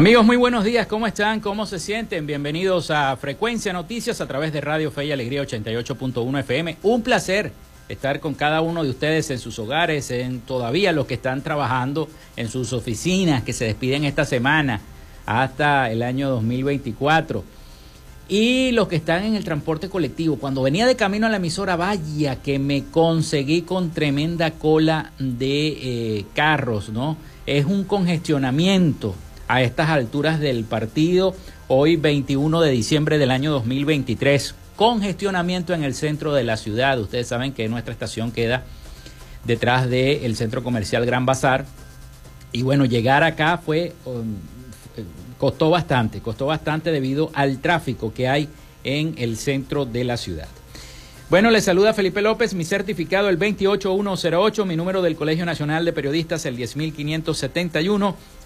Amigos, muy buenos días, ¿cómo están? ¿Cómo se sienten? Bienvenidos a Frecuencia Noticias a través de Radio Fe y Alegría 88.1 FM. Un placer estar con cada uno de ustedes en sus hogares, en todavía los que están trabajando en sus oficinas, que se despiden esta semana hasta el año 2024. Y los que están en el transporte colectivo. Cuando venía de camino a la emisora, vaya que me conseguí con tremenda cola de eh, carros, ¿no? Es un congestionamiento a estas alturas del partido, hoy 21 de diciembre del año 2023. Congestionamiento en el centro de la ciudad. Ustedes saben que nuestra estación queda detrás del centro comercial Gran Bazar. Y bueno, llegar acá fue um, costó bastante, costó bastante debido al tráfico que hay en el centro de la ciudad. Bueno, les saluda Felipe López, mi certificado el 28108, mi número del Colegio Nacional de Periodistas el 10571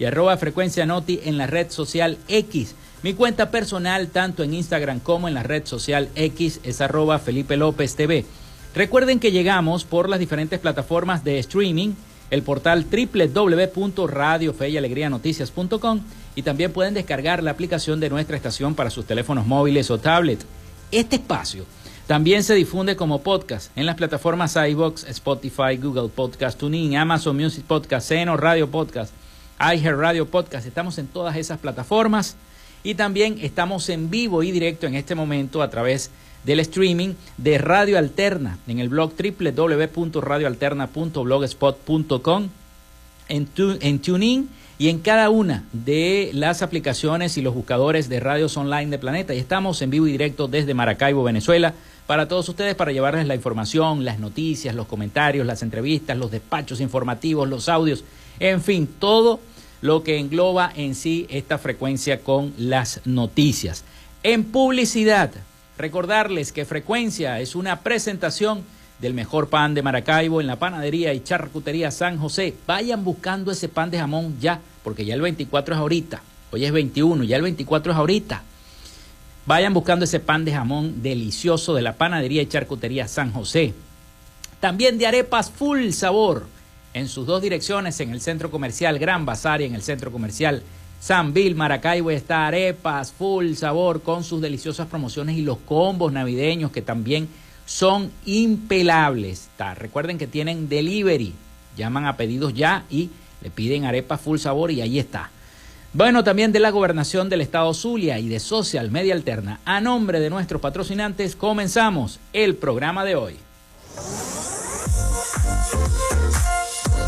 y arroba frecuencia noti en la red social X. Mi cuenta personal, tanto en Instagram como en la red social X, es arroba Felipe López TV. Recuerden que llegamos por las diferentes plataformas de streaming, el portal www.radiofeyalegrianoticias.com y también pueden descargar la aplicación de nuestra estación para sus teléfonos móviles o tablets. Este espacio también se difunde como podcast en las plataformas iBox, Spotify, Google Podcast, TuneIn, Amazon Music Podcast, Seno Radio Podcast, iHeart Radio Podcast. Estamos en todas esas plataformas y también estamos en vivo y directo en este momento a través del streaming de Radio Alterna en el blog www.radioalterna.blogspot.com, en, en TuneIn y en cada una de las aplicaciones y los buscadores de radios online de Planeta. Y estamos en vivo y directo desde Maracaibo, Venezuela, para todos ustedes, para llevarles la información, las noticias, los comentarios, las entrevistas, los despachos informativos, los audios, en fin, todo lo que engloba en sí esta frecuencia con las noticias. En publicidad, recordarles que Frecuencia es una presentación del mejor pan de Maracaibo en la panadería y charcutería San José. Vayan buscando ese pan de jamón ya, porque ya el 24 es ahorita. Hoy es 21, ya el 24 es ahorita. Vayan buscando ese pan de jamón delicioso de la panadería y charcutería San José. También de arepas full sabor en sus dos direcciones, en el centro comercial Gran Bazar y en el centro comercial San Bill, Maracaibo, está Arepas, full sabor, con sus deliciosas promociones y los combos navideños que también son impelables. Recuerden que tienen delivery, llaman a pedidos ya y le piden arepas full sabor y ahí está. Bueno, también de la gobernación del estado Zulia y de Social Media Alterna, a nombre de nuestros patrocinantes, comenzamos el programa de hoy.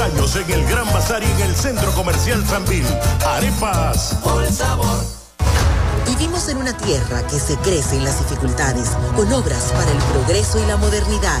Años en el Gran Bazar y en el Centro Comercial Sanvil. Arepas. Por sabor. Vivimos en una tierra que se crece en las dificultades, con obras para el progreso y la modernidad,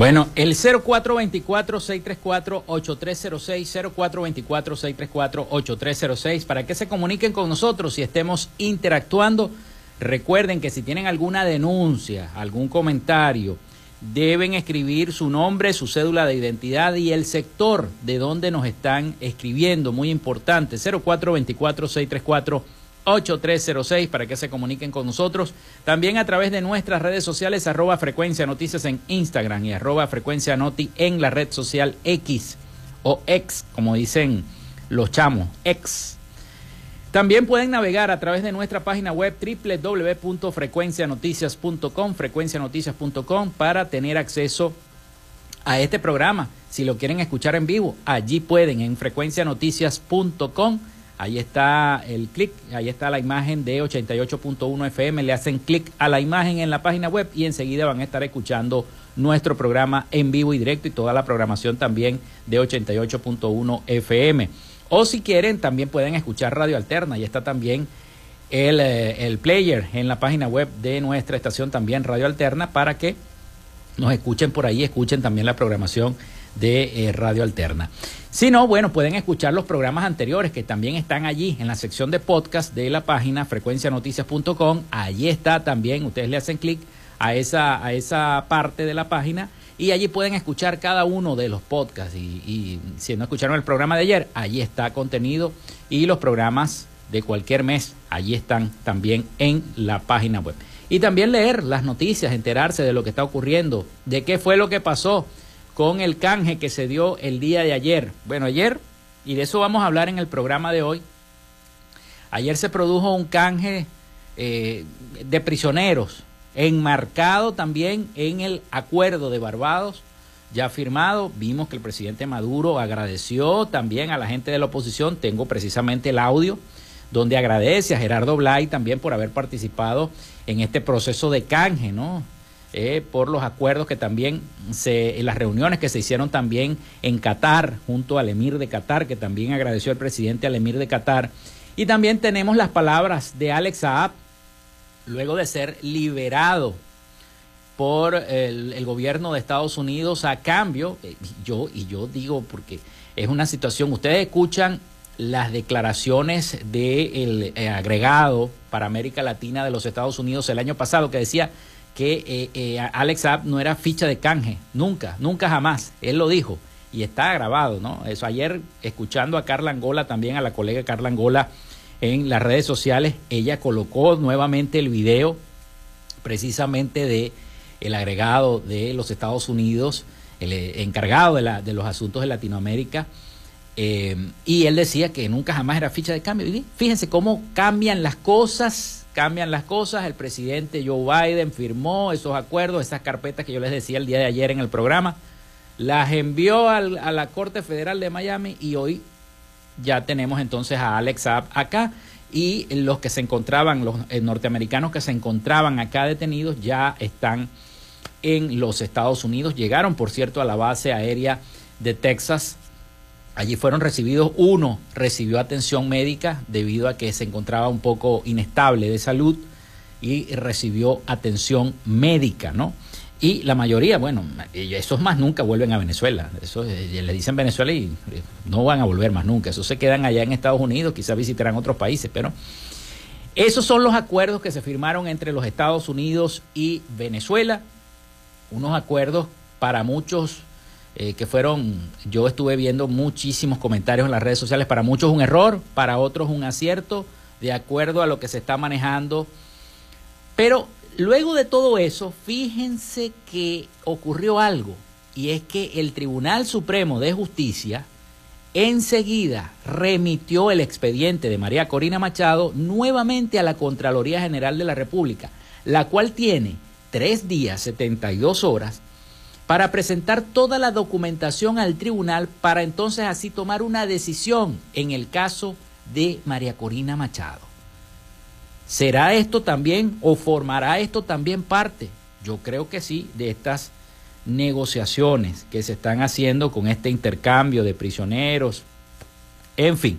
Bueno, el 0424-634-8306, 0424-634-8306, para que se comuniquen con nosotros y estemos interactuando. Recuerden que si tienen alguna denuncia, algún comentario, deben escribir su nombre, su cédula de identidad y el sector de donde nos están escribiendo, muy importante, 0424-634-8306. 8306 para que se comuniquen con nosotros. También a través de nuestras redes sociales, arroba frecuencia noticias en Instagram y arroba frecuencia noti en la red social X o X, como dicen los chamos, X. También pueden navegar a través de nuestra página web www.frecuencianoticias.com, frecuencianoticias.com para tener acceso a este programa. Si lo quieren escuchar en vivo, allí pueden en frecuencianoticias.com Ahí está el clic, ahí está la imagen de 88.1 FM. Le hacen clic a la imagen en la página web y enseguida van a estar escuchando nuestro programa en vivo y directo y toda la programación también de 88.1 FM. O si quieren, también pueden escuchar Radio Alterna. Ahí está también el, eh, el player en la página web de nuestra estación también Radio Alterna para que nos escuchen por ahí, escuchen también la programación de eh, Radio Alterna. Si no, bueno, pueden escuchar los programas anteriores que también están allí en la sección de podcast de la página frecuencianoticias.com. Allí está también, ustedes le hacen clic a esa, a esa parte de la página y allí pueden escuchar cada uno de los podcasts. Y, y si no escucharon el programa de ayer, allí está contenido y los programas de cualquier mes, allí están también en la página web. Y también leer las noticias, enterarse de lo que está ocurriendo, de qué fue lo que pasó con el canje que se dio el día de ayer. Bueno, ayer, y de eso vamos a hablar en el programa de hoy, ayer se produjo un canje eh, de prisioneros, enmarcado también en el acuerdo de Barbados, ya firmado. Vimos que el presidente Maduro agradeció también a la gente de la oposición, tengo precisamente el audio donde agradece a Gerardo Blay también por haber participado en este proceso de canje, ¿no? Eh, por los acuerdos que también se, en las reuniones que se hicieron también en Qatar, junto al emir de Qatar, que también agradeció el presidente al emir de Qatar. Y también tenemos las palabras de Alex Saab, luego de ser liberado por el, gobierno de Estados Unidos a cambio, eh, yo, y yo digo porque es una situación, ustedes escuchan las declaraciones del eh, agregado para América Latina de los Estados Unidos el año pasado que decía que eh, eh, Alex Saab no era ficha de canje, nunca, nunca jamás. Él lo dijo. y está grabado, ¿no? Eso ayer escuchando a Carla Angola, también a la colega Carla Angola en las redes sociales, ella colocó nuevamente el video precisamente de el agregado de los Estados Unidos, el eh, encargado de, la, de los asuntos de Latinoamérica, eh, y él decía que nunca jamás era ficha de cambio. Y fíjense cómo cambian las cosas, cambian las cosas. El presidente Joe Biden firmó esos acuerdos, esas carpetas que yo les decía el día de ayer en el programa, las envió a la Corte Federal de Miami y hoy ya tenemos entonces a Alex Saab acá y los que se encontraban, los eh, norteamericanos que se encontraban acá detenidos ya están en los Estados Unidos. Llegaron, por cierto, a la base aérea de Texas. Allí fueron recibidos, uno recibió atención médica debido a que se encontraba un poco inestable de salud y recibió atención médica, ¿no? Y la mayoría, bueno, esos más nunca vuelven a Venezuela. Eso eh, le dicen Venezuela y eh, no van a volver más nunca. Esos se quedan allá en Estados Unidos, quizás visitarán otros países, pero esos son los acuerdos que se firmaron entre los Estados Unidos y Venezuela. Unos acuerdos para muchos eh, que fueron, yo estuve viendo muchísimos comentarios en las redes sociales, para muchos un error, para otros un acierto, de acuerdo a lo que se está manejando. Pero Luego de todo eso, fíjense que ocurrió algo, y es que el Tribunal Supremo de Justicia enseguida remitió el expediente de María Corina Machado nuevamente a la Contraloría General de la República, la cual tiene tres días, 72 horas, para presentar toda la documentación al tribunal para entonces así tomar una decisión en el caso de María Corina Machado. ¿Será esto también o formará esto también parte? Yo creo que sí, de estas negociaciones que se están haciendo con este intercambio de prisioneros. En fin,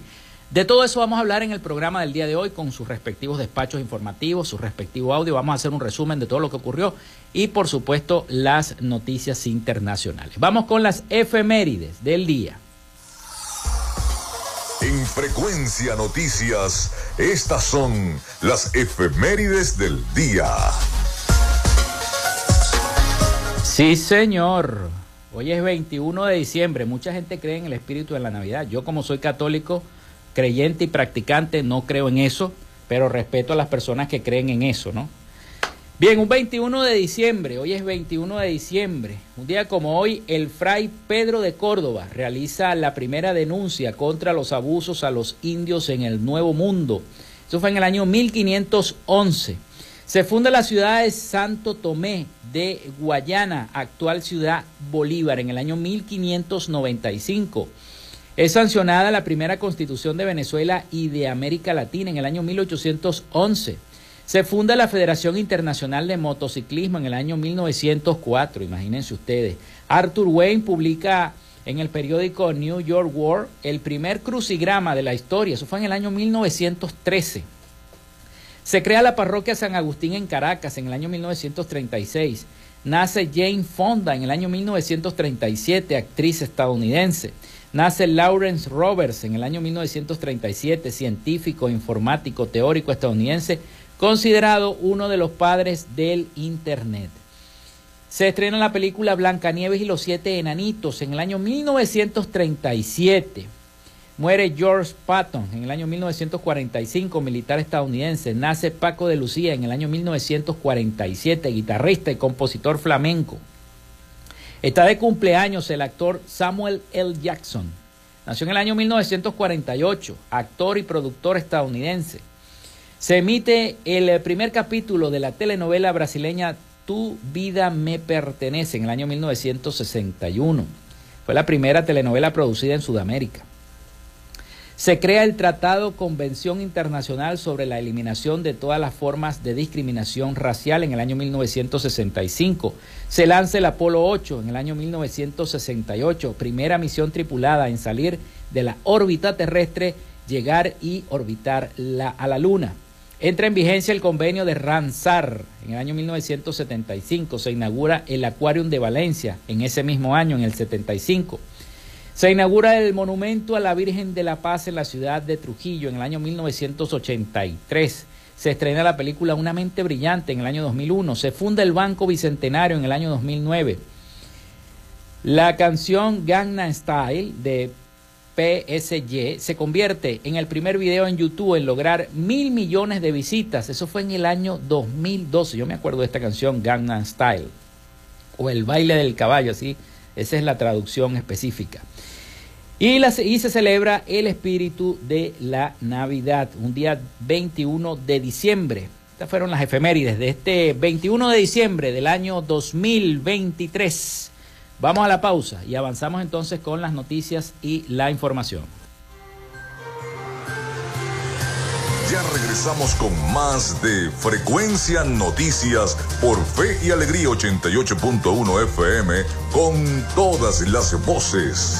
de todo eso vamos a hablar en el programa del día de hoy con sus respectivos despachos informativos, su respectivo audio. Vamos a hacer un resumen de todo lo que ocurrió y por supuesto las noticias internacionales. Vamos con las efemérides del día. En Frecuencia Noticias, estas son las efemérides del día. Sí, señor. Hoy es 21 de diciembre. Mucha gente cree en el espíritu de la Navidad. Yo como soy católico, creyente y practicante, no creo en eso, pero respeto a las personas que creen en eso, ¿no? Bien, un 21 de diciembre, hoy es 21 de diciembre, un día como hoy, el fray Pedro de Córdoba realiza la primera denuncia contra los abusos a los indios en el Nuevo Mundo. Eso fue en el año 1511. Se funda la ciudad de Santo Tomé de Guayana, actual ciudad Bolívar, en el año 1595. Es sancionada la primera constitución de Venezuela y de América Latina en el año 1811. Se funda la Federación Internacional de Motociclismo en el año 1904, imagínense ustedes. Arthur Wayne publica en el periódico New York World el primer crucigrama de la historia, eso fue en el año 1913. Se crea la parroquia San Agustín en Caracas en el año 1936. Nace Jane Fonda en el año 1937, actriz estadounidense. Nace Lawrence Roberts en el año 1937, científico, informático, teórico estadounidense, considerado uno de los padres del Internet. Se estrena la película Blancanieves y los siete enanitos en el año 1937. Muere George Patton en el año 1945, militar estadounidense. Nace Paco de Lucía en el año 1947, guitarrista y compositor flamenco. Está de cumpleaños el actor Samuel L. Jackson. Nació en el año 1948, actor y productor estadounidense. Se emite el primer capítulo de la telenovela brasileña Tu vida me pertenece en el año 1961. Fue la primera telenovela producida en Sudamérica. Se crea el Tratado Convención Internacional sobre la Eliminación de todas las formas de discriminación racial en el año 1965. Se lanza el Apolo 8 en el año 1968, primera misión tripulada en salir de la órbita terrestre, llegar y orbitar a la Luna. Entra en vigencia el convenio de Ramsar en el año 1975. Se inaugura el Aquarium de Valencia en ese mismo año, en el 75. Se inaugura el monumento a la Virgen de la Paz en la ciudad de Trujillo en el año 1983. Se estrena la película Una mente brillante en el año 2001. Se funda el Banco Bicentenario en el año 2009. La canción Gangnam Style de PSG se convierte en el primer video en YouTube en lograr mil millones de visitas. Eso fue en el año 2012. Yo me acuerdo de esta canción Gangnam Style o el baile del caballo, así. Esa es la traducción específica. Y, y, se celebra el espíritu de la Navidad, un día 21 de diciembre. Estas fueron las efemérides de este 21 de diciembre del año 2023. Vamos a la pausa y avanzamos entonces con las noticias y la información. Ya regresamos con más de Frecuencia Noticias por Fe y Alegría 88.1 FM con todas las voces.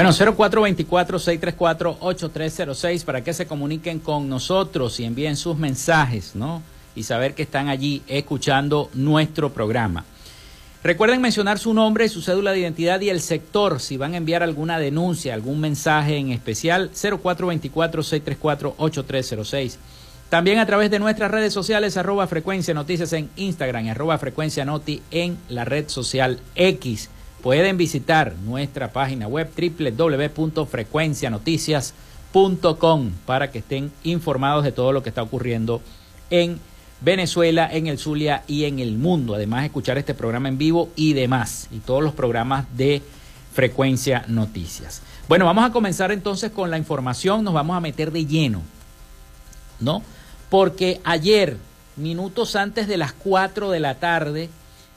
Bueno, 0424-634-8306 para que se comuniquen con nosotros y envíen sus mensajes, ¿no? Y saber que están allí escuchando nuestro programa. Recuerden mencionar su nombre, su cédula de identidad y el sector si van a enviar alguna denuncia, algún mensaje en especial. 0424-634-8306. También a través de nuestras redes sociales, arroba frecuencia noticias en Instagram, arroba frecuencia noti en la red social X pueden visitar nuestra página web www.frecuencianoticias.com para que estén informados de todo lo que está ocurriendo en Venezuela, en el Zulia y en el mundo. Además, escuchar este programa en vivo y demás, y todos los programas de Frecuencia Noticias. Bueno, vamos a comenzar entonces con la información, nos vamos a meter de lleno, ¿no? Porque ayer, minutos antes de las 4 de la tarde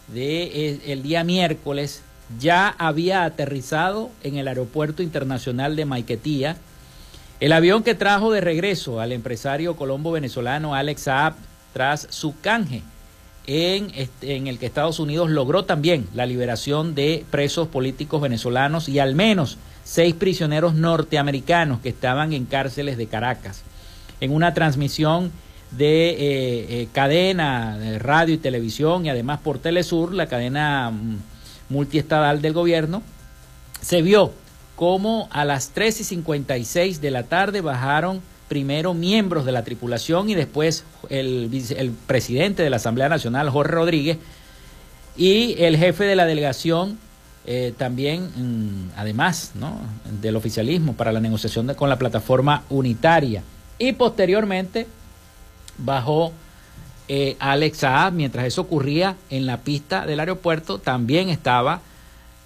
del de, eh, día miércoles, ya había aterrizado en el Aeropuerto Internacional de Maiquetía el avión que trajo de regreso al empresario colombo venezolano Alex Saab tras su canje en, este, en el que Estados Unidos logró también la liberación de presos políticos venezolanos y al menos seis prisioneros norteamericanos que estaban en cárceles de Caracas. En una transmisión de eh, eh, cadena de radio y televisión y además por Telesur, la cadena mm, multiestadal del gobierno, se vio como a las 3 y 56 de la tarde bajaron primero miembros de la tripulación y después el, el presidente de la Asamblea Nacional, Jorge Rodríguez, y el jefe de la delegación eh, también, mm, además ¿no? del oficialismo para la negociación con la plataforma unitaria. Y posteriormente bajó eh, Alex Saab, mientras eso ocurría en la pista del aeropuerto, también estaba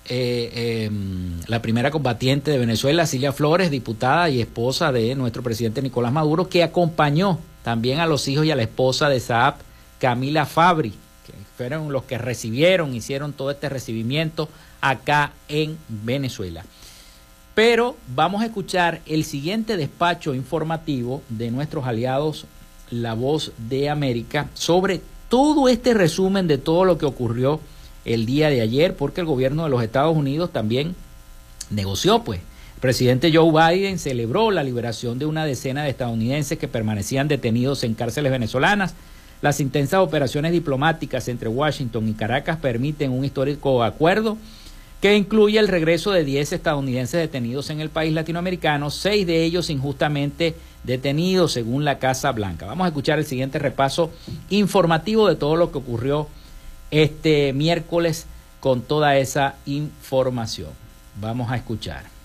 eh, em, la primera combatiente de Venezuela, Silvia Flores, diputada y esposa de nuestro presidente Nicolás Maduro, que acompañó también a los hijos y a la esposa de Saab, Camila Fabri, que fueron los que recibieron, hicieron todo este recibimiento acá en Venezuela. Pero vamos a escuchar el siguiente despacho informativo de nuestros aliados la Voz de América sobre todo este resumen de todo lo que ocurrió el día de ayer, porque el gobierno de los Estados Unidos también negoció, pues. El presidente Joe Biden celebró la liberación de una decena de estadounidenses que permanecían detenidos en cárceles venezolanas. Las intensas operaciones diplomáticas entre Washington y Caracas permiten un histórico acuerdo que incluye el regreso de 10 estadounidenses detenidos en el país latinoamericano, seis de ellos injustamente detenidos según la Casa Blanca. Vamos a escuchar el siguiente repaso informativo de todo lo que ocurrió este miércoles con toda esa información. Vamos a escuchar.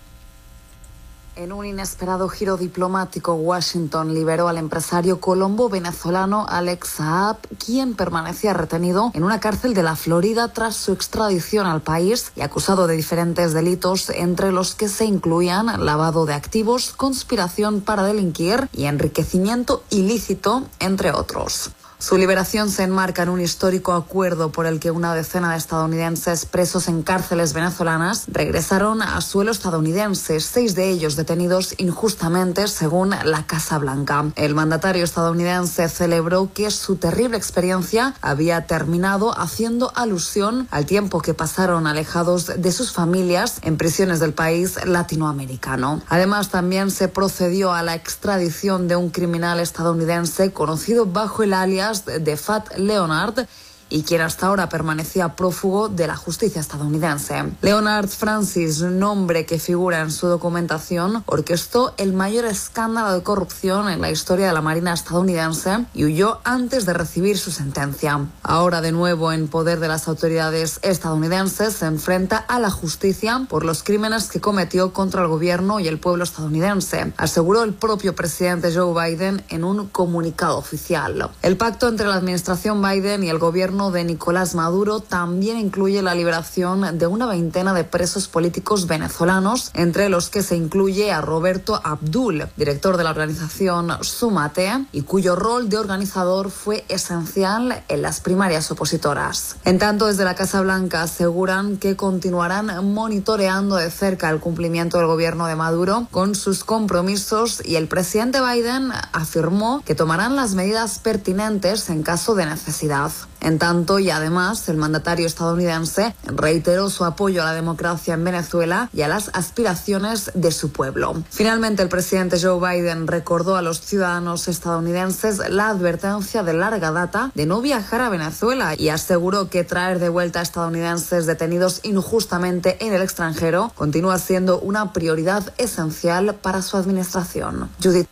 En un inesperado giro diplomático, Washington liberó al empresario colombo venezolano Alex Saab, quien permanecía retenido en una cárcel de la Florida tras su extradición al país y acusado de diferentes delitos, entre los que se incluían lavado de activos, conspiración para delinquir y enriquecimiento ilícito, entre otros. Su liberación se enmarca en un histórico acuerdo por el que una decena de estadounidenses presos en cárceles venezolanas regresaron a suelo estadounidense, seis de ellos detenidos injustamente según la Casa Blanca. El mandatario estadounidense celebró que su terrible experiencia había terminado haciendo alusión al tiempo que pasaron alejados de sus familias en prisiones del país latinoamericano. Además, también se procedió a la extradición de un criminal estadounidense conocido bajo el alias de Fat Leonard y quien hasta ahora permanecía prófugo de la justicia estadounidense. Leonard Francis, nombre que figura en su documentación, orquestó el mayor escándalo de corrupción en la historia de la Marina estadounidense y huyó antes de recibir su sentencia. Ahora de nuevo en poder de las autoridades estadounidenses, se enfrenta a la justicia por los crímenes que cometió contra el gobierno y el pueblo estadounidense, aseguró el propio presidente Joe Biden en un comunicado oficial. El pacto entre la administración Biden y el gobierno de Nicolás Maduro también incluye la liberación de una veintena de presos políticos venezolanos, entre los que se incluye a Roberto Abdul, director de la organización Sumate, y cuyo rol de organizador fue esencial en las primarias opositoras. En tanto, desde la Casa Blanca aseguran que continuarán monitoreando de cerca el cumplimiento del gobierno de Maduro con sus compromisos y el presidente Biden afirmó que tomarán las medidas pertinentes en caso de necesidad. En tanto, y además, el mandatario estadounidense reiteró su apoyo a la democracia en Venezuela y a las aspiraciones de su pueblo. Finalmente, el presidente Joe Biden recordó a los ciudadanos estadounidenses la advertencia de larga data de no viajar a Venezuela y aseguró que traer de vuelta a estadounidenses detenidos injustamente en el extranjero continúa siendo una prioridad esencial para su administración. Judith.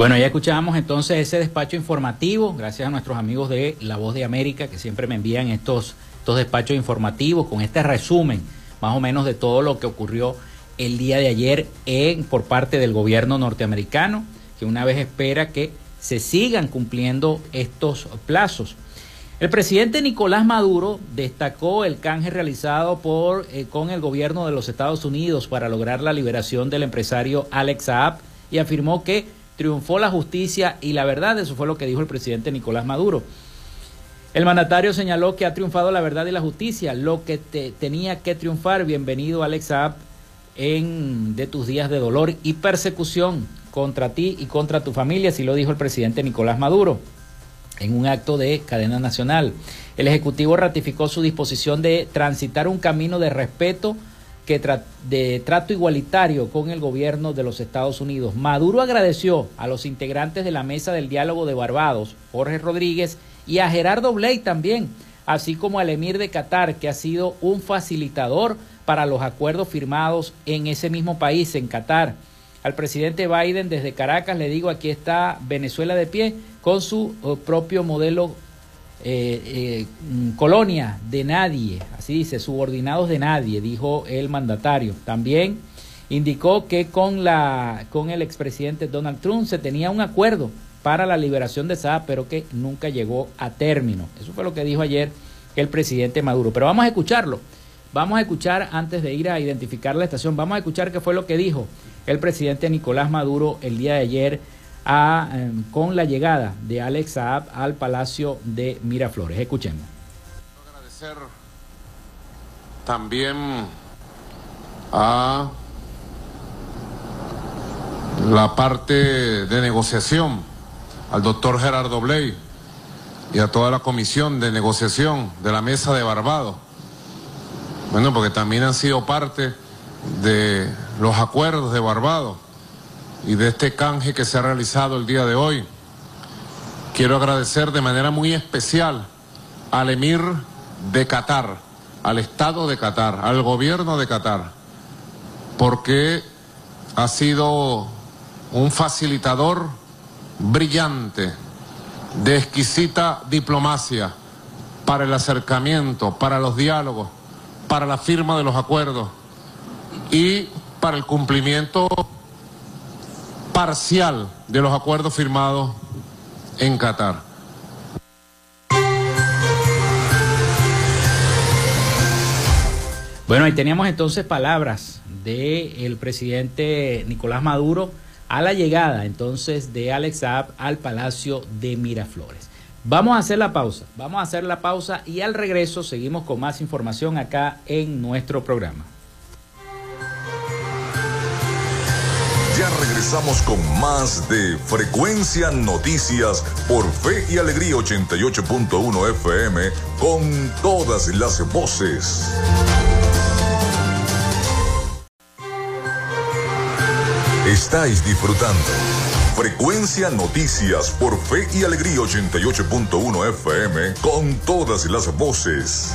Bueno, ya escuchábamos entonces ese despacho informativo, gracias a nuestros amigos de La Voz de América que siempre me envían estos, estos despachos informativos con este resumen más o menos de todo lo que ocurrió el día de ayer en, por parte del gobierno norteamericano, que una vez espera que se sigan cumpliendo estos plazos. El presidente Nicolás Maduro destacó el canje realizado por, eh, con el gobierno de los Estados Unidos para lograr la liberación del empresario Alex Saab y afirmó que triunfó la justicia y la verdad, eso fue lo que dijo el presidente Nicolás Maduro. El mandatario señaló que ha triunfado la verdad y la justicia, lo que tenía que triunfar. Bienvenido Alex en de tus días de dolor y persecución contra ti y contra tu familia, así lo dijo el presidente Nicolás Maduro en un acto de cadena nacional. El Ejecutivo ratificó su disposición de transitar un camino de respeto de trato igualitario con el gobierno de los Estados Unidos. Maduro agradeció a los integrantes de la mesa del diálogo de Barbados, Jorge Rodríguez, y a Gerardo Bley también, así como al emir de Qatar, que ha sido un facilitador para los acuerdos firmados en ese mismo país, en Qatar. Al presidente Biden desde Caracas le digo, aquí está Venezuela de pie con su eh, propio modelo eh, eh, colonia de nadie, así dice, subordinados de nadie, dijo el mandatario. También indicó que con, la, con el expresidente Donald Trump se tenía un acuerdo para la liberación de Saab, pero que nunca llegó a término. Eso fue lo que dijo ayer el presidente Maduro. Pero vamos a escucharlo. Vamos a escuchar, antes de ir a identificar la estación, vamos a escuchar qué fue lo que dijo el presidente Nicolás Maduro el día de ayer Em, con la llegada de Alex Saab al Palacio de Miraflores. Escuchemos. Agradecer también a la parte de negociación, al doctor Gerardo Bley y a toda la comisión de negociación de la mesa de Barbados. Bueno, porque también han sido parte de los acuerdos de Barbados y de este canje que se ha realizado el día de hoy. Quiero agradecer de manera muy especial al emir de Qatar, al Estado de Qatar, al gobierno de Qatar, porque ha sido un facilitador brillante, de exquisita diplomacia para el acercamiento, para los diálogos, para la firma de los acuerdos y para el cumplimiento parcial de los acuerdos firmados en Qatar. Bueno, ahí teníamos entonces palabras del presidente Nicolás Maduro a la llegada entonces de Alex Saab al Palacio de Miraflores. Vamos a hacer la pausa, vamos a hacer la pausa y al regreso seguimos con más información acá en nuestro programa. Ya regresamos con más de Frecuencia Noticias por Fe y Alegría 88.1 FM con todas las voces. Estáis disfrutando Frecuencia Noticias por Fe y Alegría 88.1 FM con todas las voces.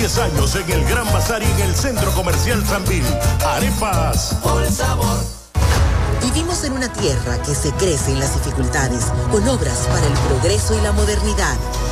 Años en el Gran Bazar y en el Centro Comercial Sambil. Arepas. Por sabor. Vivimos en una tierra que se crece en las dificultades, con obras para el progreso y la modernidad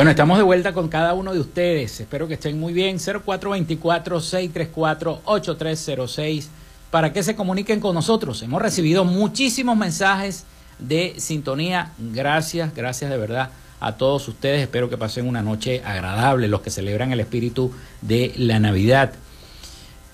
Bueno, estamos de vuelta con cada uno de ustedes. Espero que estén muy bien. 0424-634-8306 para que se comuniquen con nosotros. Hemos recibido muchísimos mensajes de sintonía. Gracias, gracias de verdad a todos ustedes. Espero que pasen una noche agradable los que celebran el espíritu de la Navidad.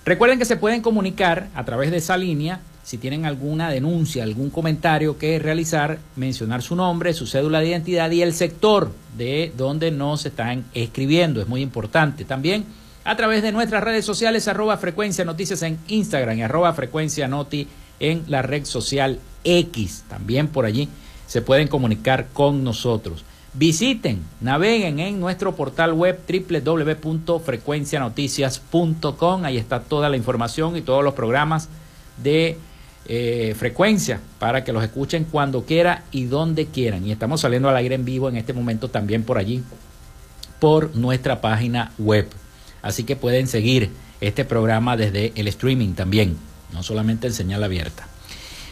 Recuerden que se pueden comunicar a través de esa línea si tienen alguna denuncia, algún comentario que realizar, mencionar su nombre, su cédula de identidad y el sector de donde nos están escribiendo. Es muy importante. También a través de nuestras redes sociales, arroba frecuencia noticias en Instagram y arroba frecuencia noti en la red social X. También por allí se pueden comunicar con nosotros. Visiten, naveguen en nuestro portal web www.frecuencianoticias.com. Ahí está toda la información y todos los programas de eh, frecuencia para que los escuchen cuando quiera y donde quieran. Y estamos saliendo al aire en vivo en este momento también por allí, por nuestra página web. Así que pueden seguir este programa desde el streaming también, no solamente en señal abierta.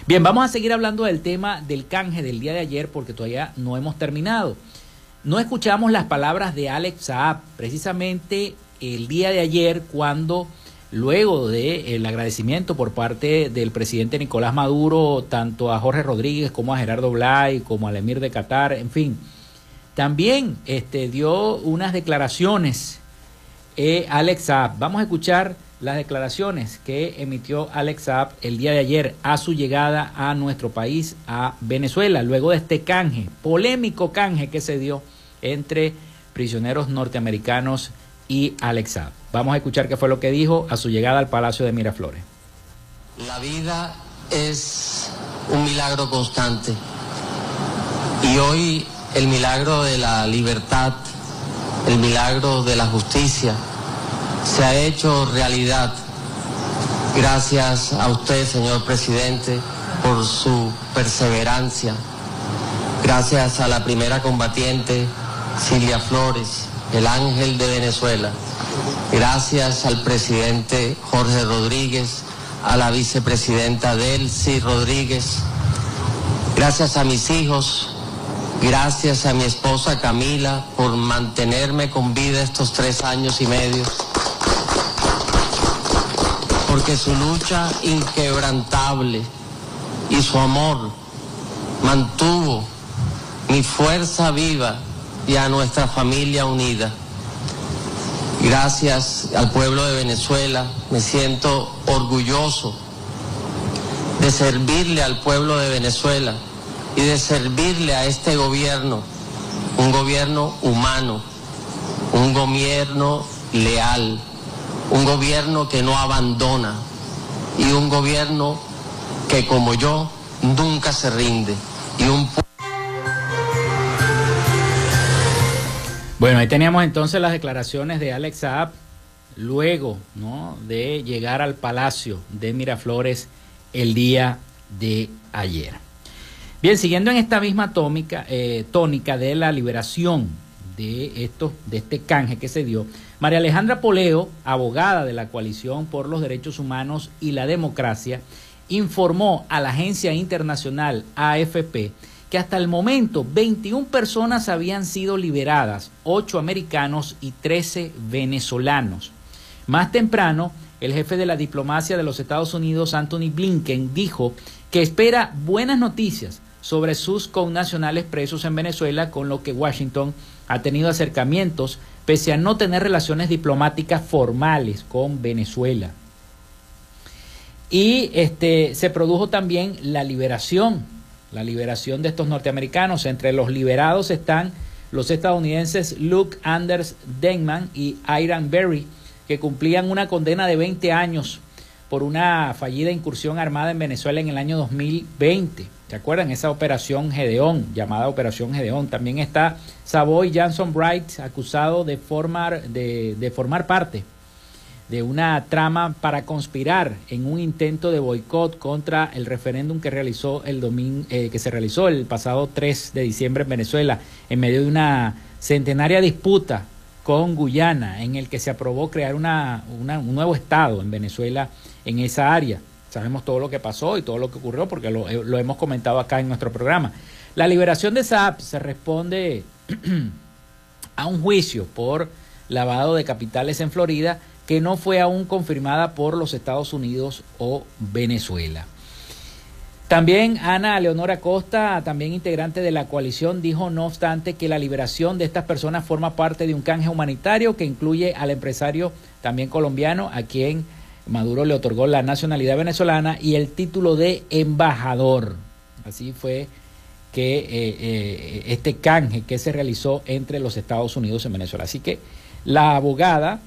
Bien, vamos a seguir hablando del tema del canje del día de ayer porque todavía no hemos terminado. No escuchamos las palabras de Alex Saab, precisamente el día de ayer cuando luego del agradecimiento por parte del presidente Nicolás Maduro, tanto a Jorge Rodríguez como a Gerardo Blay, como al emir de Qatar, en fin, también este, dio unas declaraciones eh, Alex Saab. Vamos a escuchar las declaraciones que emitió Alex Saab el día de ayer a su llegada a nuestro país, a Venezuela, luego de este canje, polémico canje que se dio entre prisioneros norteamericanos y Alex Saab. Vamos a escuchar qué fue lo que dijo a su llegada al Palacio de Miraflores. La vida es un milagro constante y hoy el milagro de la libertad, el milagro de la justicia, se ha hecho realidad. Gracias a usted, señor presidente, por su perseverancia. Gracias a la primera combatiente, Silvia Flores, el ángel de Venezuela. Gracias al presidente Jorge Rodríguez, a la vicepresidenta Delcy Rodríguez. Gracias a mis hijos, gracias a mi esposa Camila por mantenerme con vida estos tres años y medio porque su lucha inquebrantable y su amor mantuvo mi fuerza viva y a nuestra familia unida. Gracias al pueblo de Venezuela, me siento orgulloso de servirle al pueblo de Venezuela y de servirle a este gobierno, un gobierno humano, un gobierno leal un gobierno que no abandona y un gobierno que como yo nunca se rinde bueno, ahí teníamos entonces las declaraciones de Alex Saab luego ¿no? de llegar al Palacio de Miraflores el día de ayer. Bien, siguiendo en esta misma tónica, eh, tónica de la liberación de, esto, de este canje que se dio, María Alejandra Poleo, abogada de la Coalición por los Derechos Humanos y la Democracia, informó a la agencia internacional AFP que hasta el momento 21 personas habían sido liberadas, 8 americanos y 13 venezolanos. Más temprano, el jefe de la diplomacia de los Estados Unidos, Anthony Blinken, dijo que espera buenas noticias sobre sus connacionales presos en Venezuela, con lo que Washington ha tenido acercamientos pese a no tener relaciones diplomáticas formales con Venezuela. Y este, se produjo también la liberación, la liberación de estos norteamericanos. Entre los liberados están los estadounidenses Luke Anders Denman y Iran Berry, que cumplían una condena de 20 años por una fallida incursión armada en Venezuela en el año 2020. ¿Se acuerdan? Esa operación Gedeón, llamada Operación Gedeón. También está Savoy Johnson Bright, acusado de formar, de, formar parte de una trama para conspirar en un intento de boicot contra el referéndum que realizó el domingo, eh, que se realizó el pasado 3 de diciembre en Venezuela, en medio de una centenaria disputa con Guyana, en el que se aprobó crear una, un nuevo estado en Venezuela en esa área. Sabemos todo lo que pasó y todo lo que ocurrió porque lo, eh, lo hemos comentado acá en nuestro programa. La liberación de Saab se responde a un juicio por lavado de capitales en Florida que no fue aún confirmada por los Estados Unidos o Venezuela. También Ana Leonora Costa, también integrante de la coalición, dijo no obstante que la liberación de estas personas forma parte de un canje humanitario que incluye al empresario también colombiano a quien Maduro le otorgó la nacionalidad venezolana y el título de embajador. Así fue que eh, eh, este canje que se realizó entre los Estados Unidos y Venezuela. Así que la abogada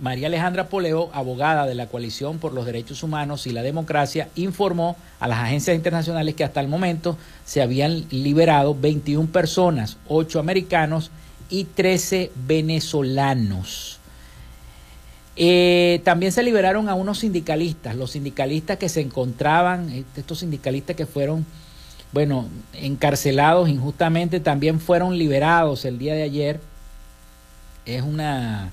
María Alejandra Poleo, abogada de la Coalición por los Derechos Humanos y la Democracia, informó a las agencias internacionales que hasta el momento se habían liberado 21 personas, 8 americanos y 13 venezolanos. Eh, también se liberaron a unos sindicalistas, los sindicalistas que se encontraban, eh, estos sindicalistas que fueron, bueno, encarcelados injustamente, también fueron liberados el día de ayer. Es una,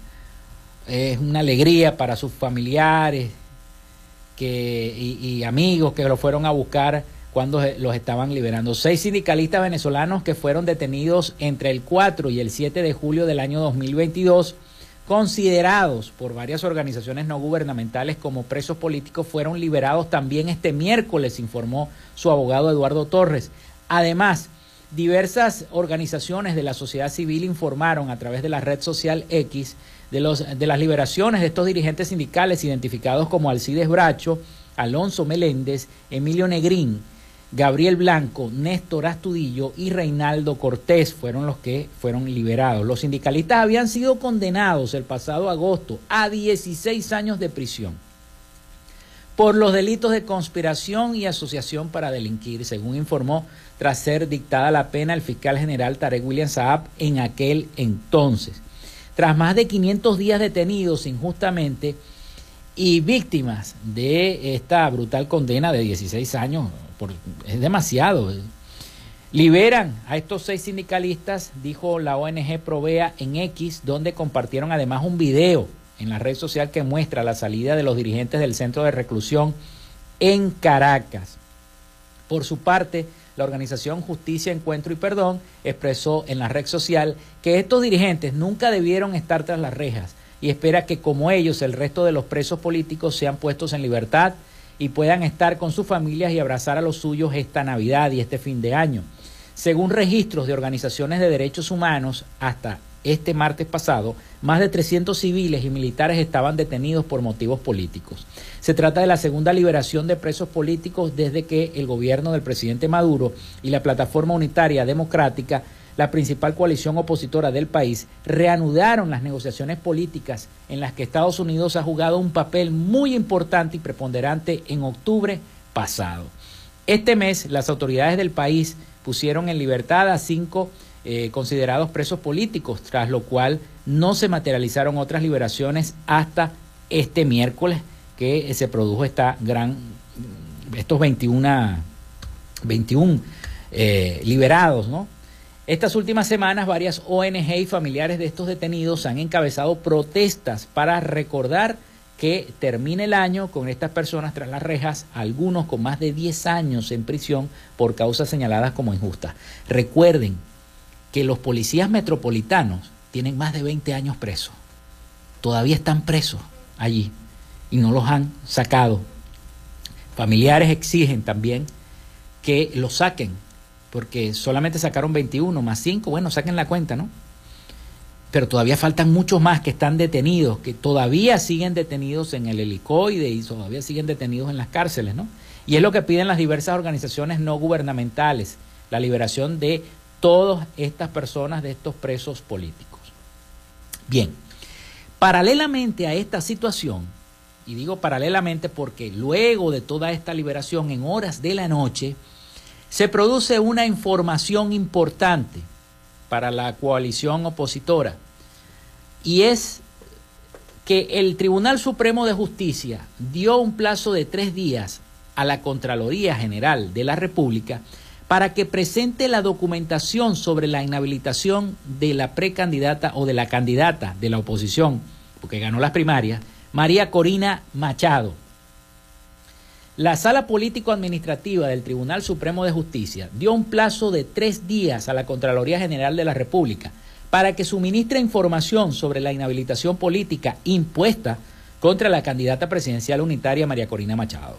es una alegría para sus familiares que, y, y amigos que lo fueron a buscar cuando los estaban liberando. Seis sindicalistas venezolanos que fueron detenidos entre el 4 y el 7 de julio del año 2022 considerados por varias organizaciones no gubernamentales como presos políticos, fueron liberados también este miércoles, informó su abogado Eduardo Torres. Además, Diversas organizaciones de la sociedad civil informaron a través de la red social X de, los, de las liberaciones de estos dirigentes sindicales identificados como Alcides Bracho, Alonso Meléndez, Emilio Negrín, Gabriel Blanco, Néstor Astudillo y Reinaldo Cortés fueron los que fueron liberados. Los sindicalistas habían sido condenados el pasado agosto a 16 años de prisión por los delitos de conspiración y asociación para delinquir, según informó tras ser dictada la pena el fiscal general Tarek William Saab en aquel entonces. Tras más de 500 días detenidos injustamente y víctimas de esta brutal condena de 16 años, es demasiado. Liberan a estos seis sindicalistas, dijo la ONG Provea en X, donde compartieron además un video en la red social que muestra la salida de los dirigentes del centro de reclusión en Caracas. Por su parte, la organización Justicia, Encuentro y Perdón expresó en la red social que estos dirigentes nunca debieron estar tras las rejas y espera que como ellos el resto de los presos políticos sean puestos en libertad y puedan estar con sus familias y abrazar a los suyos esta Navidad y este fin de año. Según registros de organizaciones de derechos humanos, hasta este martes pasado, más de 300 civiles y militares estaban detenidos por motivos políticos. Se trata de la segunda liberación de presos políticos desde que el gobierno del presidente Maduro y la Plataforma Unitaria Democrática, la principal coalición opositora del país, reanudaron las negociaciones políticas en las que Estados Unidos ha jugado un papel muy importante y preponderante en octubre pasado. Este mes, las autoridades del país pusieron en libertad a cinco eh, considerados presos políticos, tras lo cual no se materializaron otras liberaciones hasta este miércoles que se produjo esta gran, estos 21, 21 eh, liberados, ¿no? Estas últimas semanas varias ONG y familiares de estos detenidos han encabezado protestas para recordar que termine el año con estas personas tras las rejas, algunos con más de 10 años en prisión por causas señaladas como injustas. Recuerden que los policías metropolitanos tienen más de 20 años presos. Todavía están presos allí y no los han sacado. Familiares exigen también que los saquen, porque solamente sacaron 21 más 5, bueno, saquen la cuenta, ¿no? Pero todavía faltan muchos más que están detenidos, que todavía siguen detenidos en el helicoide y todavía siguen detenidos en las cárceles, ¿no? Y es lo que piden las diversas organizaciones no gubernamentales, la liberación de todas estas personas, de estos presos políticos. Bien, paralelamente a esta situación, y digo paralelamente porque luego de toda esta liberación en horas de la noche, se produce una información importante para la coalición opositora, y es que el Tribunal Supremo de Justicia dio un plazo de tres días a la Contraloría General de la República para que presente la documentación sobre la inhabilitación de la precandidata o de la candidata de la oposición, porque ganó las primarias, María Corina Machado. La Sala Político-Administrativa del Tribunal Supremo de Justicia dio un plazo de tres días a la Contraloría General de la República para que suministre información sobre la inhabilitación política impuesta contra la candidata presidencial unitaria María Corina Machado.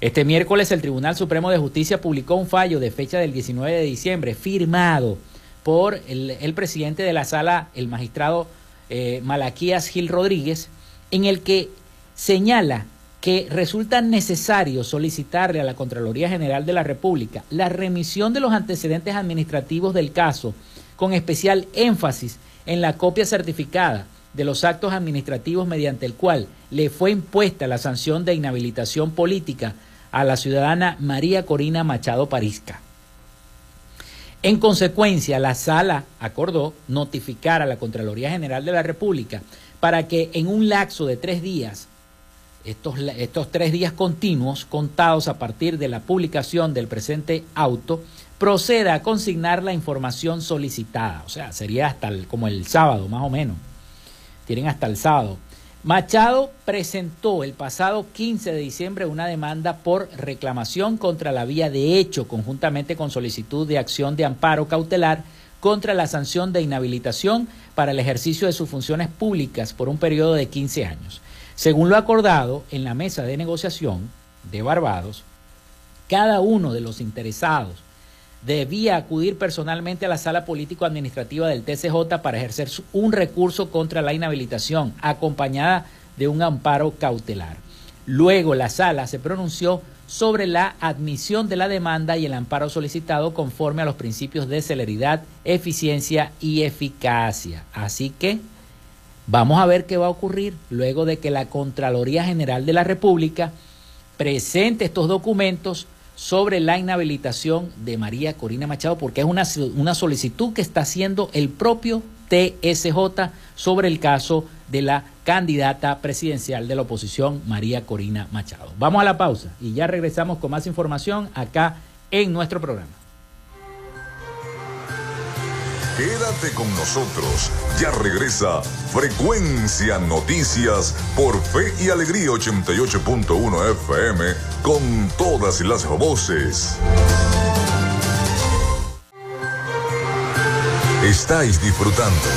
Este miércoles el Tribunal Supremo de Justicia publicó un fallo de fecha del 19 de diciembre firmado por el, presidente de la sala, el magistrado eh, Malaquías Gil Rodríguez, en el que señala que resulta necesario solicitarle a la Contraloría General de la República la remisión de los antecedentes administrativos del caso, con especial énfasis en la copia certificada de los actos administrativos mediante el cual le fue impuesta la sanción de inhabilitación política a la ciudadana María Corina Machado Parisca. En consecuencia, la sala acordó notificar a la Contraloría General de la República para que en un lapso de tres días, estos, estos tres días continuos contados a partir de la publicación del presente auto, proceda a consignar la información solicitada. O sea, sería hasta como el sábado, más o menos. Tienen hasta el sábado Machado presentó el pasado 15 de diciembre una demanda por reclamación contra la vía de hecho, conjuntamente con solicitud de acción de amparo cautelar contra la sanción de inhabilitación para el ejercicio de sus funciones públicas por un periodo de 15 años. Según lo acordado en la mesa de negociación de Barbados, cada uno de los interesados debía acudir personalmente a la sala político-administrativa del TCJ para ejercer un recurso contra la inhabilitación, acompañada de un amparo cautelar. Luego la sala se pronunció sobre la admisión de la demanda y el amparo solicitado conforme a los principios de celeridad, eficiencia y eficacia. Así que vamos a ver qué va a ocurrir luego de que la Contraloría General de la República presente estos documentos sobre la inhabilitación de María Corina Machado, porque es una, una solicitud que está haciendo el propio TSJ sobre el caso de la candidata presidencial de la oposición, María Corina Machado. Vamos a la pausa y ya regresamos con más información acá en nuestro programa. Quédate con nosotros. Ya regresa Frecuencia Noticias por Fe y Alegría 88.1 FM con todas las voces. Estáis disfrutando.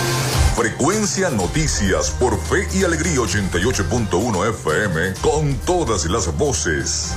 Frecuencia Noticias por Fe y Alegría 88.1 FM con todas las voces.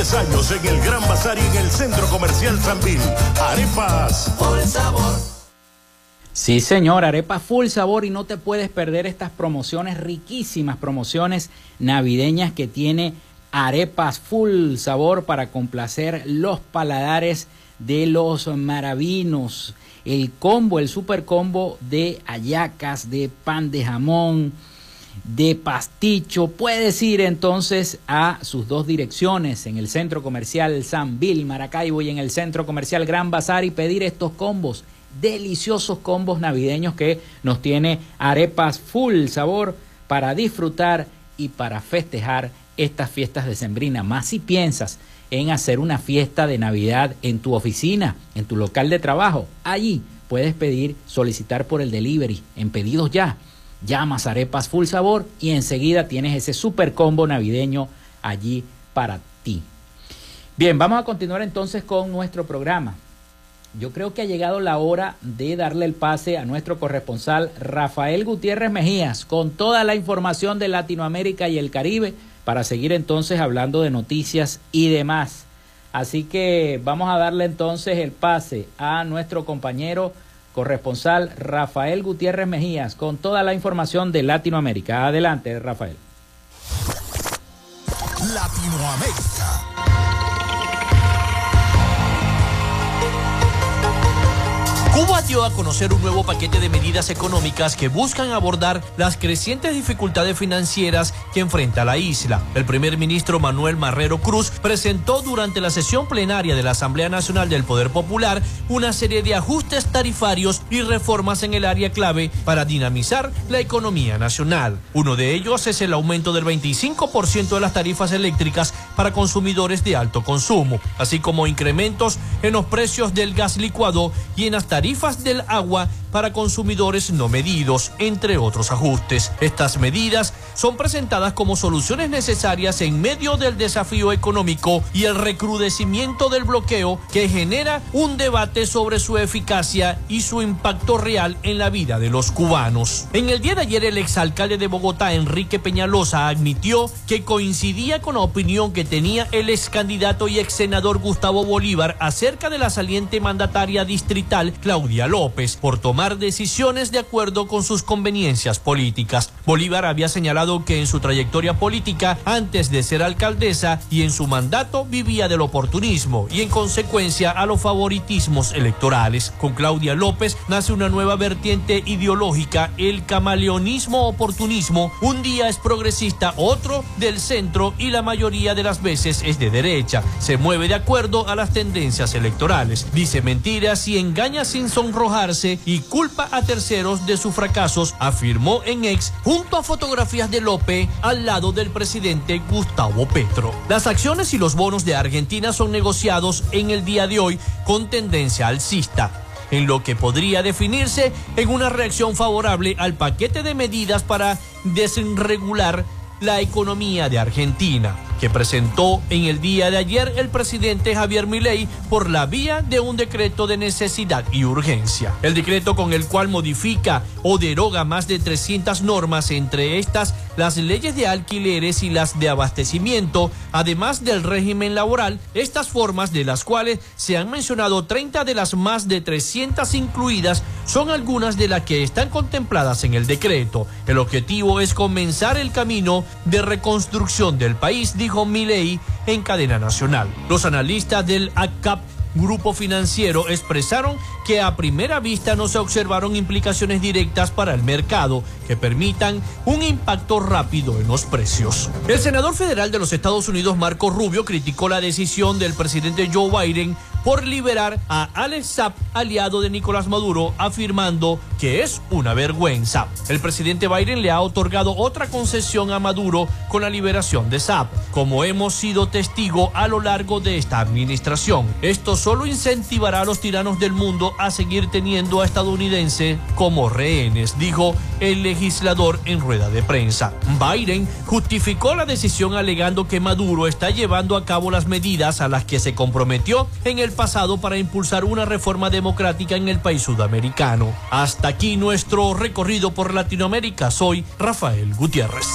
Años en el Gran Bazar y en el Centro Comercial Sanvil. Arepas. Full sabor. Sí, señor, arepas full sabor y no te puedes perder estas promociones riquísimas, promociones navideñas que tiene arepas full sabor para complacer los paladares de los maravinos. El combo, el super combo de ayacas, de pan de jamón, de pasticho, puedes ir entonces a sus dos direcciones, en el centro comercial San Bill, Maracaibo y en el centro comercial Gran Bazar y pedir estos combos, deliciosos combos navideños que nos tiene arepas full sabor para disfrutar y para festejar estas fiestas de Sembrina. Más si piensas en hacer una fiesta de Navidad en tu oficina, en tu local de trabajo, allí puedes pedir, solicitar por el delivery en pedidos ya llamas arepas full sabor y enseguida tienes ese super combo navideño allí para ti. Bien, vamos a continuar entonces con nuestro programa. Yo creo que ha llegado la hora de darle el pase a nuestro corresponsal Rafael Gutiérrez Mejías con toda la información de Latinoamérica y el Caribe para seguir entonces hablando de noticias y demás. Así que vamos a darle entonces el pase a nuestro compañero corresponsal Rafael Gutiérrez Mejías con toda la información de Latinoamérica. Adelante, Rafael. Latinoamérica. Cuba dio a conocer un nuevo paquete de medidas económicas que buscan abordar las crecientes dificultades financieras que enfrenta la isla. El primer ministro Manuel Marrero Cruz presentó durante la sesión plenaria de la Asamblea Nacional del Poder Popular una serie de ajustes tarifarios y reformas en el área clave para dinamizar la economía nacional. Uno de ellos es el aumento del 25% de las tarifas eléctricas para consumidores de alto consumo, así como incrementos en los precios del gas licuado y en las tarifas del agua para consumidores no medidos, entre otros ajustes. Estas medidas son presentadas como soluciones necesarias en medio del desafío económico y el recrudecimiento del bloqueo que genera un debate sobre su eficacia y su impacto real en la vida de los cubanos. En el día de ayer el exalcalde de Bogotá, Enrique Peñalosa, admitió que coincidía con la opinión que tenía el ex candidato y ex senador Gustavo Bolívar acerca de la saliente mandataria distrital Claudia López por tomar decisiones de acuerdo con sus conveniencias políticas. Bolívar había señalado que en su trayectoria política, antes de ser alcaldesa y en su mandato, vivía del oportunismo y en consecuencia a los favoritismos electorales. Con Claudia López nace una nueva vertiente ideológica, el camaleonismo oportunismo. Un día es progresista, otro del centro y la mayoría de las veces es de derecha. Se mueve de acuerdo a las tendencias electorales. Dice mentiras y engaña sin sonrojarse y culpa a terceros de sus fracasos, afirmó en ex junto a fotografías Guadeloupe al lado del presidente Gustavo Petro. Las acciones y los bonos de Argentina son negociados en el día de hoy con tendencia alcista en lo que podría definirse en una reacción favorable al paquete de medidas para desregular la economía de Argentina que presentó en el día de ayer el presidente Javier Milei por la vía de un decreto de necesidad y urgencia. El decreto con el cual modifica o deroga más de 300 normas, entre estas las leyes de alquileres y las de abastecimiento, además del régimen laboral, estas formas de las cuales se han mencionado 30 de las más de 300 incluidas son algunas de las que están contempladas en el decreto. El objetivo es comenzar el camino de reconstrucción del país, dijo Milei en cadena nacional. Los analistas del ACAP grupo financiero expresaron que a primera vista no se observaron implicaciones directas para el mercado que permitan un impacto rápido en los precios. El senador federal de los Estados Unidos, Marco Rubio, criticó la decisión del presidente Joe Biden por liberar a Alex Saab, aliado de Nicolás Maduro, afirmando que es una vergüenza. El presidente Biden le ha otorgado otra concesión a Maduro con la liberación de Saab, como hemos sido testigo a lo largo de esta administración. Esto solo incentivará a los tiranos del mundo a seguir teniendo a estadounidenses como rehenes, dijo el legislador en rueda de prensa. Biden justificó la decisión alegando que Maduro está llevando a cabo las medidas a las que se comprometió en el pasado para impulsar una reforma democrática en el país sudamericano. Hasta aquí nuestro recorrido por Latinoamérica. Soy Rafael Gutiérrez.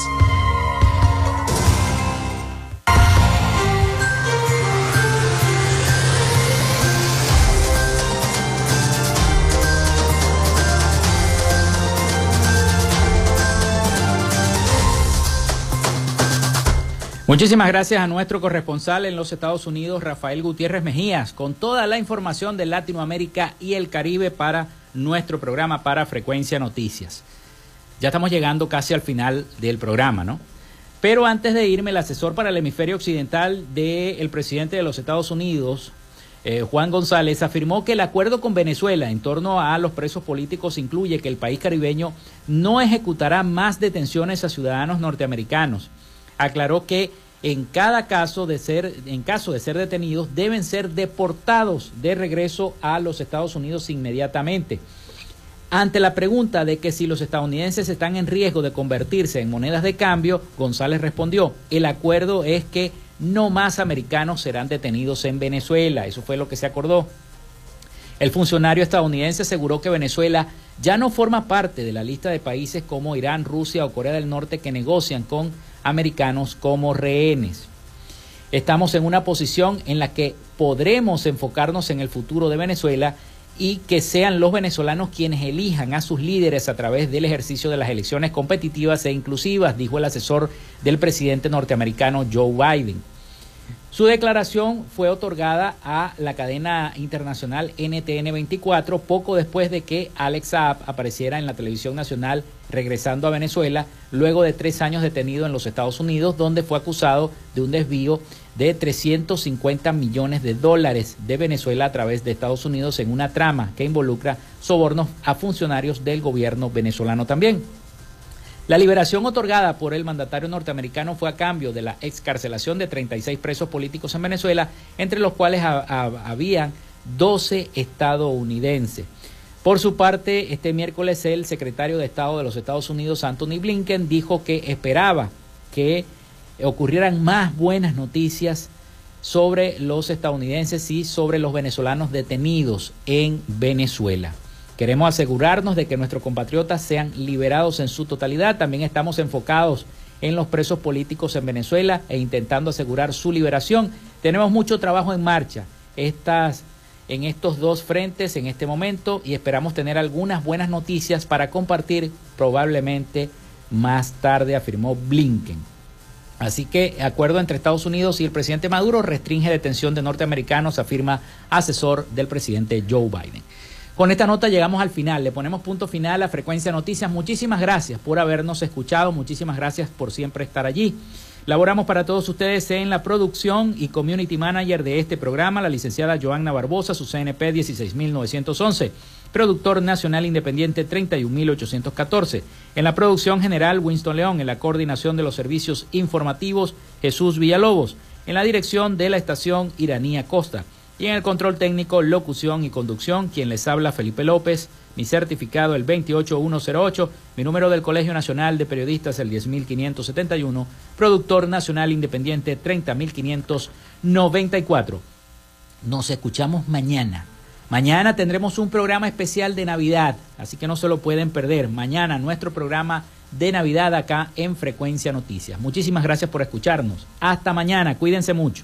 Muchísimas gracias a nuestro corresponsal en los Estados Unidos, Rafael Gutiérrez Mejías, con toda la información de Latinoamérica y el Caribe para nuestro programa para Frecuencia Noticias. Ya estamos llegando casi al final del programa, ¿no? Pero antes de irme, el asesor para el hemisferio occidental del presidente de los Estados Unidos, eh, Juan González, afirmó que el acuerdo con Venezuela en torno a los presos políticos incluye que el país caribeño no ejecutará más detenciones a ciudadanos norteamericanos aclaró que en cada caso de ser, en caso de ser detenidos, deben ser deportados de regreso a los Estados Unidos inmediatamente. Ante la pregunta de que si los estadounidenses están en riesgo de convertirse en monedas de cambio, González respondió, el acuerdo es que no más americanos serán detenidos en Venezuela. Eso fue lo que se acordó. El funcionario estadounidense aseguró que Venezuela ya no forma parte de la lista de países como Irán, Rusia o Corea del Norte que negocian con americanos como rehenes. Estamos en una posición en la que podremos enfocarnos en el futuro de Venezuela y que sean los venezolanos quienes elijan a sus líderes a través del ejercicio de las elecciones competitivas e inclusivas, dijo el asesor del presidente norteamericano Joe Biden. Su declaración fue otorgada a la cadena internacional NTN 24 poco después de que Alex Saab apareciera en la televisión nacional regresando a Venezuela luego de tres años detenido en los Estados Unidos donde fue acusado de un desvío de 350 millones de dólares de Venezuela a través de Estados Unidos en una trama que involucra sobornos a funcionarios del gobierno venezolano también. La liberación otorgada por el mandatario norteamericano fue a cambio de la excarcelación de 36 presos políticos en Venezuela, entre los cuales habían 12 estadounidenses. Por su parte, este miércoles el secretario de Estado de los Estados Unidos, Anthony Blinken, dijo que esperaba que ocurrieran más buenas noticias sobre los estadounidenses y sobre los venezolanos detenidos en Venezuela. Queremos asegurarnos de que nuestros compatriotas sean liberados en su totalidad. También estamos enfocados en los presos políticos en Venezuela e intentando asegurar su liberación. Tenemos mucho trabajo en marcha en estos dos frentes en este momento y esperamos tener algunas buenas noticias para compartir probablemente más tarde, afirmó Blinken. Así que acuerdo entre Estados Unidos y el presidente Maduro restringe detención de norteamericanos, afirma asesor del presidente Joe Biden. Con esta nota llegamos al final, le ponemos punto final a Frecuencia Noticias. Muchísimas gracias por habernos escuchado, muchísimas gracias por siempre estar allí. Laboramos para todos ustedes en la producción y community manager de este programa, la licenciada Joanna Barbosa, su CNP 16911 productor nacional independiente 31814. En la producción general, Winston León. En la coordinación de los servicios informativos, Jesús Villalobos. En la dirección de la estación, Iranía Costa. Y en el control técnico, locución y conducción, quien les habla, Felipe López. Mi certificado, el 28108. Mi número del Colegio Nacional de Periodistas, el 10571. Productor nacional independiente 30594. Nos escuchamos mañana Mañana tendremos un programa especial de Navidad, así que no se lo pueden perder. Mañana nuestro programa de Navidad acá en Frecuencia Noticias. Muchísimas gracias por escucharnos. Hasta mañana, cuídense mucho.